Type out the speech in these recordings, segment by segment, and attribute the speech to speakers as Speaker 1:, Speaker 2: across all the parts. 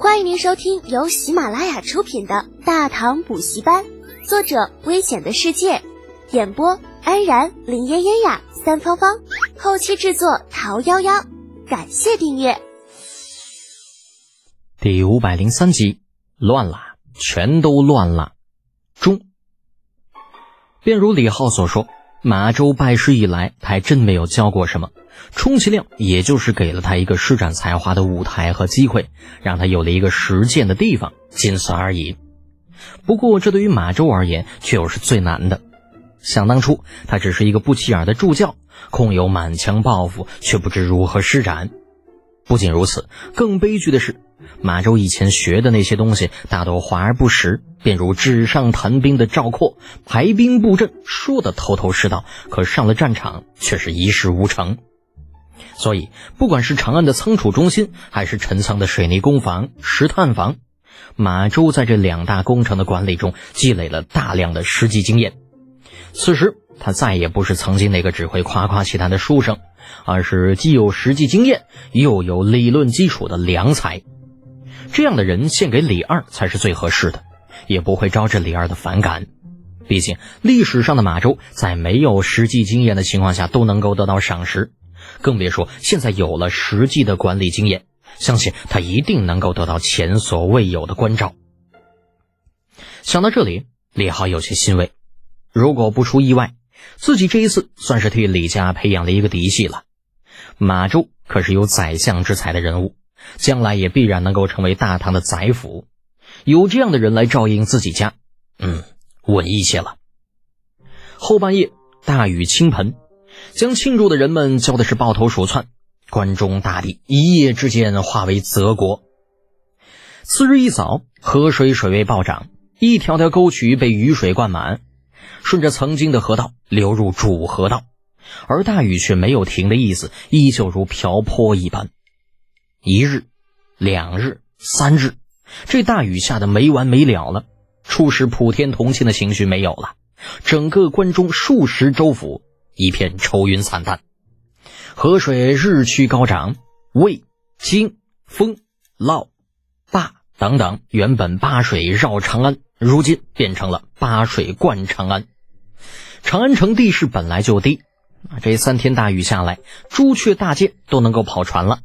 Speaker 1: 欢迎您收听由喜马拉雅出品的《大唐补习班》，作者：危险的世界，演播：安然、林嫣嫣呀、三芳芳，后期制作：桃夭夭。感谢订阅。
Speaker 2: 第五百零三集，乱了，全都乱了。中，便如李浩所说，马周拜师以来，他还真没有教过什么。充其量也就是给了他一个施展才华的舞台和机会，让他有了一个实践的地方，仅此而已。不过，这对于马周而言，却又是最难的。想当初，他只是一个不起眼的助教，空有满腔抱负，却不知如何施展。不仅如此，更悲剧的是，马周以前学的那些东西，大多华而不实。便如纸上谈兵的赵括，排兵布阵，说的头头是道，可上了战场，却是一事无成。所以，不管是长安的仓储中心，还是陈仓的水泥工房、石炭房，马周在这两大工程的管理中积累了大量的实际经验。此时，他再也不是曾经那个只会夸夸其谈的书生，而是既有实际经验，又有理论基础的良才。这样的人献给李二才是最合适的，也不会招致李二的反感。毕竟，历史上的马周在没有实际经验的情况下都能够得到赏识。更别说现在有了实际的管理经验，相信他一定能够得到前所未有的关照。想到这里，李浩有些欣慰。如果不出意外，自己这一次算是替李家培养了一个嫡系了。马周可是有宰相之才的人物，将来也必然能够成为大唐的宰辅。有这样的人来照应自己家，嗯，稳一些了。后半夜，大雨倾盆。将庆祝的人们叫的是抱头鼠窜，关中大地一夜之间化为泽国。次日一早，河水水位暴涨，一条条沟渠被雨水灌满，顺着曾经的河道流入主河道，而大雨却没有停的意思，依旧如瓢泼一般。一日、两日、三日，这大雨下的没完没了了，初时普天同庆的情绪没有了，整个关中数十州府。一片愁云惨淡，河水日趋高涨，渭、荆、沣、涝、灞等等，原本八水绕长安，如今变成了八水灌长安。长安城地势本来就低，啊这三天大雨下来，朱雀大街都能够跑船了，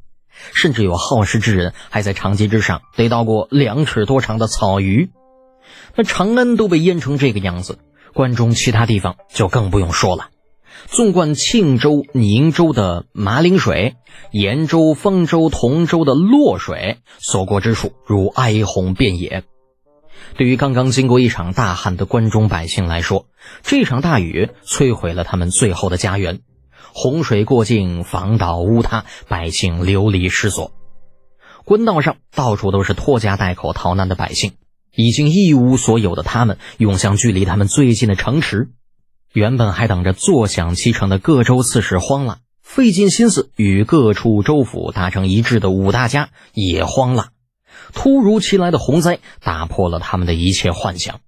Speaker 2: 甚至有好事之人还在长街之上逮到过两尺多长的草鱼。那长安都被淹成这个样子，关中其他地方就更不用说了。纵贯庆州、宁州的马陵水，延州、丰州、同州的洛水，所过之处如哀鸿遍野。对于刚刚经过一场大旱的关中百姓来说，这场大雨摧毁了他们最后的家园，洪水过境，房倒屋塌，百姓流离失所。官道上到处都是拖家带口逃难的百姓，已经一无所有的他们，涌向距离他们最近的城池。原本还等着坐享其成的各州刺史慌了，费尽心思与各处州府达成一致的五大家也慌了。突如其来的洪灾打破了他们的一切幻想，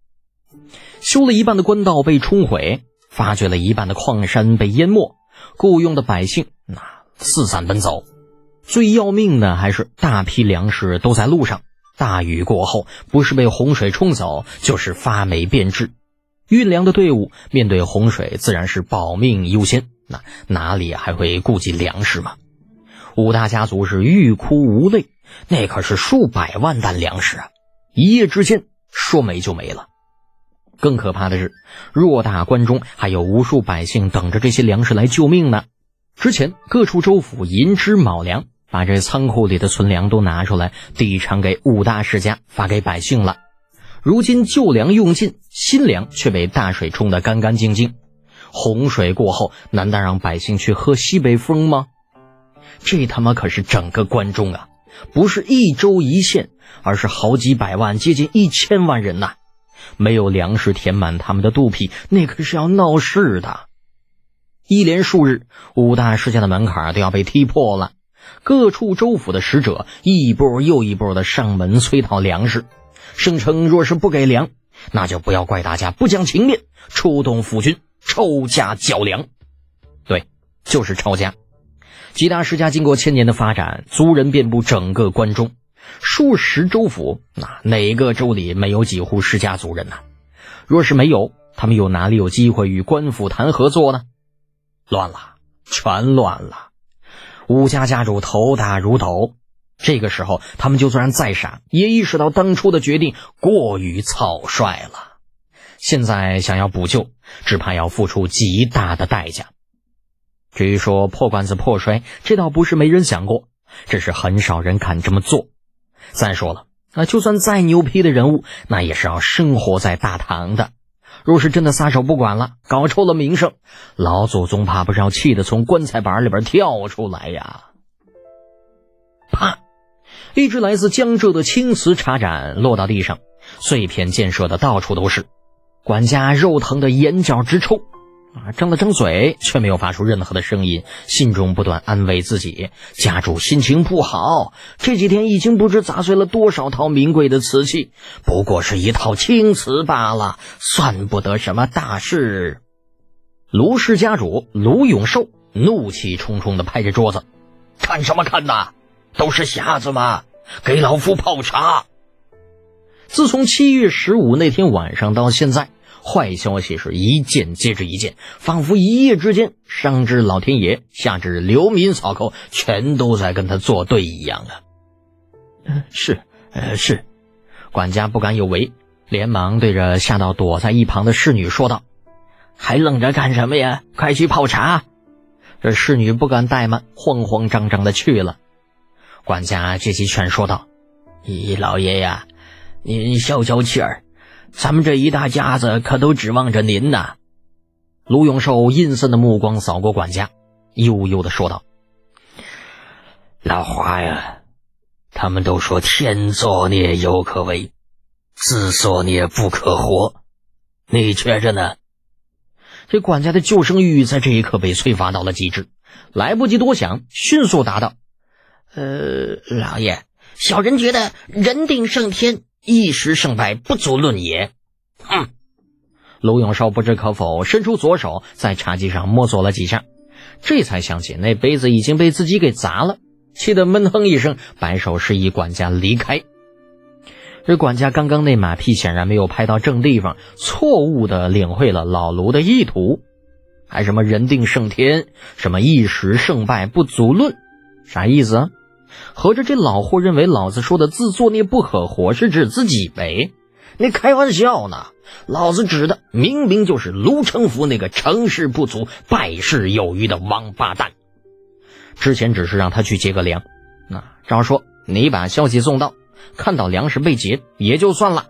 Speaker 2: 修了一半的官道被冲毁，发掘了一半的矿山被淹没，雇佣的百姓那四散奔走。最要命的还是大批粮食都在路上，大雨过后不是被洪水冲走，就是发霉变质。运粮的队伍面对洪水，自然是保命优先。那哪里还会顾及粮食嘛？五大家族是欲哭无泪，那可是数百万担粮食啊！一夜之间说没就没了。更可怕的是，偌大关中还有无数百姓等着这些粮食来救命呢。之前各处州府银支卯粮，把这仓库里的存粮都拿出来递偿给五大世家，发给百姓了。如今旧粮用尽，新粮却被大水冲得干干净净。洪水过后，难道让百姓去喝西北风吗？这他妈可是整个关中啊，不是一州一县，而是好几百万，接近一千万人呐！没有粮食填满他们的肚皮，那可是要闹事的。一连数日，五大世家的门槛都要被踢破了，各处州府的使者一波又一波的上门催讨粮食。声称，若是不给粮，那就不要怪大家不讲情面，出动府军抄家缴粮。对，就是抄家。几大世家经过千年的发展，族人遍布整个关中，数十州府，那哪个州里没有几户世家族人呢？若是没有，他们又哪里有机会与官府谈合作呢？乱了，全乱了！吴家家主头大如斗。这个时候，他们就算再傻，也意识到当初的决定过于草率了。现在想要补救，只怕要付出极大的代价。至于说破罐子破摔，这倒不是没人想过，只是很少人敢这么做。再说了，那就算再牛批的人物，那也是要生活在大唐的。若是真的撒手不管了，搞臭了名声，老祖宗怕不是要气得从棺材板里边跳出来呀！啪，一只来自江浙的青瓷茶盏落到地上，碎片溅射的到处都是。管家肉疼的眼角直抽。啊，张了张嘴，却没有发出任何的声音，心中不断安慰自己：家主心情不好，这几天已经不知砸碎了多少套名贵的瓷器，不过是一套青瓷罢了，算不得什么大事。卢氏家主卢永寿怒气冲冲地拍着桌子：“看什么看呐？都是瞎子吗？给老夫泡茶！”自从七月十五那天晚上到现在。坏消息是一件接着一件，仿佛一夜之间，上至老天爷，下至流民草寇，全都在跟他作对一样啊！嗯，是，呃，是。管家不敢有违，连忙对着吓到躲在一旁的侍女说道：“还愣着干什么呀？快去泡茶！”这侍女不敢怠慢，慌慌张张的去了。管家借机劝说道：“咦，老爷呀，您消消气儿。”咱们这一大家子可都指望着您呐！卢永寿阴森的目光扫过管家，悠悠的说道：“老华呀，他们都说天作孽犹可为，自作孽不可活，你觉着呢？”这管家的救生欲在这一刻被催发到了极致，来不及多想，迅速答道：“呃，老爷，小人觉得人定胜天。”一时胜败不足论也。哼！卢永寿不知可否，伸出左手在茶几上摸索了几下，这才想起那杯子已经被自己给砸了，气得闷哼一声，摆手示意管家离开。这管家刚刚那马屁显然没有拍到正地方，错误的领会了老卢的意图，还什么人定胜天，什么一时胜败不足论，啥意思啊？合着这老货认为老子说的“自作孽不可活”是指自己呗？你开玩笑呢？老子指的明明就是卢成福那个成事不足败事有余的王八蛋。之前只是让他去劫个粮，那照说你把消息送到，看到粮食被劫也就算了，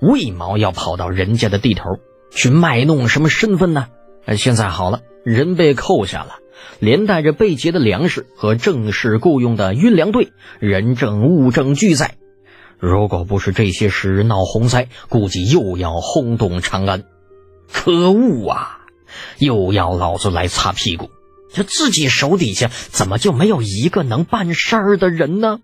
Speaker 2: 为毛要跑到人家的地头去卖弄什么身份呢？现在好了，人被扣下了。连带着被劫的粮食和正式雇佣的运粮队，人证物证俱在。如果不是这些时闹洪灾，估计又要轰动长安。可恶啊！又要老子来擦屁股，这自己手底下怎么就没有一个能办事儿的人呢？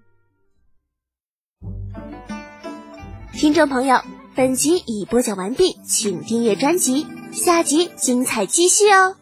Speaker 1: 听众朋友，本集已播讲完毕，请订阅专辑，下集精彩继续哦。